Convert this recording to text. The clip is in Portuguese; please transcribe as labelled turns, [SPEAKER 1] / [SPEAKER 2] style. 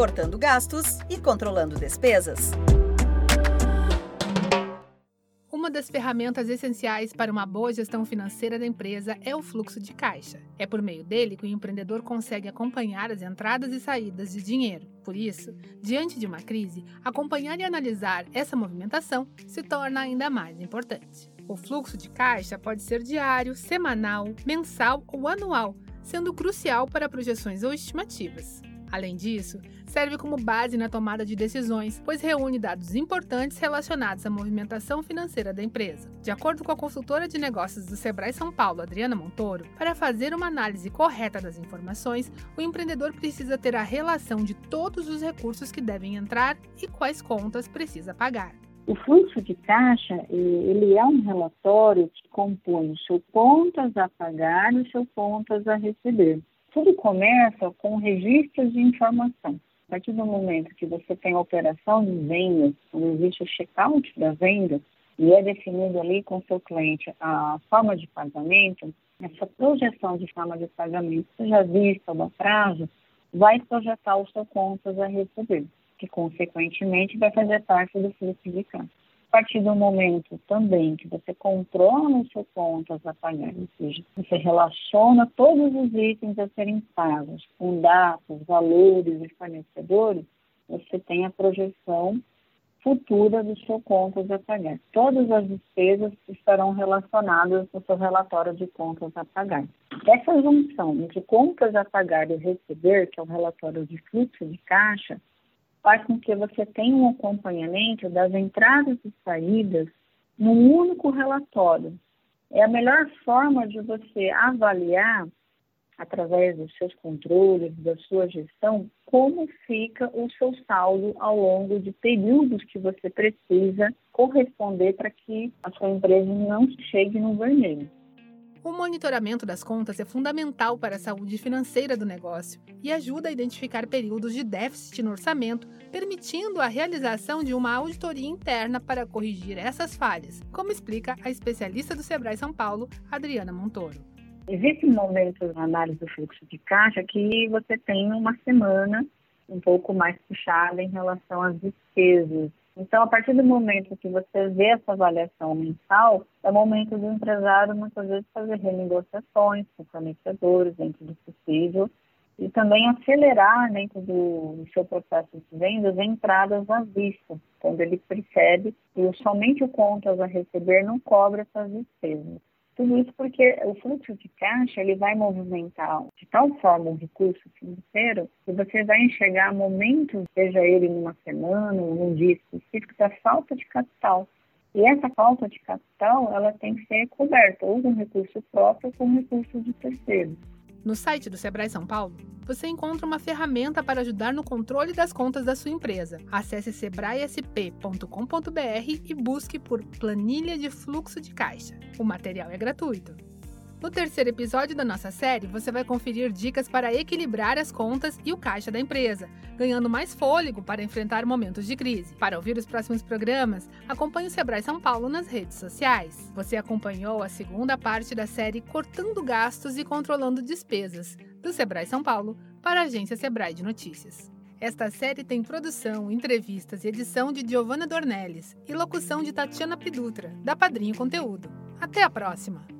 [SPEAKER 1] cortando gastos e controlando despesas.
[SPEAKER 2] Uma das ferramentas essenciais para uma boa gestão financeira da empresa é o fluxo de caixa. É por meio dele que o empreendedor consegue acompanhar as entradas e saídas de dinheiro. Por isso, diante de uma crise, acompanhar e analisar essa movimentação se torna ainda mais importante. O fluxo de caixa pode ser diário, semanal, mensal ou anual, sendo crucial para projeções ou estimativas. Além disso, serve como base na tomada de decisões, pois reúne dados importantes relacionados à movimentação financeira da empresa. De acordo com a consultora de negócios do Sebrae São Paulo, Adriana Montoro, para fazer uma análise correta das informações, o empreendedor precisa ter a relação de todos os recursos que devem entrar e quais contas precisa pagar.
[SPEAKER 3] O fluxo de caixa, ele é um relatório que compõe o seu contas a pagar e o seu contas a receber. Tudo começa com registro de informação. A partir do momento que você tem a operação de venda, quando existe o check-out da venda, e é definido ali com o seu cliente a forma de pagamento, essa projeção de forma de pagamento, seja vista ou a prazo, vai projetar o seu contas a receber, que consequentemente vai fazer parte do fluxo de caixa a partir do momento também que você controla o seu contas a pagar, ou seja, você relaciona todos os itens a serem pagos com datas, valores e fornecedores, você tem a projeção futura do seu contas a pagar. Todas as despesas estarão relacionadas no seu relatório de contas a pagar. Essa junção entre contas a pagar e receber, que é o relatório de fluxo de caixa, faz com que você tenha um acompanhamento das entradas e saídas num único relatório. É a melhor forma de você avaliar, através dos seus controles, da sua gestão, como fica o seu saldo ao longo de períodos que você precisa corresponder para que a sua empresa não chegue no vermelho.
[SPEAKER 2] O monitoramento das contas é fundamental para a saúde financeira do negócio e ajuda a identificar períodos de déficit no orçamento, permitindo a realização de uma auditoria interna para corrigir essas falhas, como explica a especialista do Sebrae São Paulo, Adriana Montoro.
[SPEAKER 3] Existe um momento na análise do fluxo de caixa que você tem uma semana um pouco mais puxada em relação às despesas então, a partir do momento que você vê essa avaliação mensal, é o momento do empresário muitas vezes fazer renegociações com fornecedores dentro do possível e também acelerar dentro do, seu processo de vendas entradas à vista, quando ele percebe que somente o contas a receber não cobra essas despesas. Tudo isso porque o fluxo de caixa ele vai movimentar de tal forma o recurso financeiro que você vai enxergar momentos, seja ele numa semana ou num dia específico, da falta de capital. E essa falta de capital ela tem que ser coberta ou com recurso próprio ou com recurso de terceiro.
[SPEAKER 2] No site do Sebrae São Paulo, você encontra uma ferramenta para ajudar no controle das contas da sua empresa. Acesse sebraesp.com.br e busque por Planilha de Fluxo de Caixa. O material é gratuito. No terceiro episódio da nossa série, você vai conferir dicas para equilibrar as contas e o caixa da empresa, ganhando mais fôlego para enfrentar momentos de crise. Para ouvir os próximos programas, acompanhe o Sebrae São Paulo nas redes sociais. Você acompanhou a segunda parte da série Cortando Gastos e Controlando Despesas, do Sebrae São Paulo, para a agência Sebrae de Notícias. Esta série tem produção, entrevistas e edição de Giovanna Dornelles e locução de Tatiana Pidutra, da Padrinho Conteúdo. Até a próxima!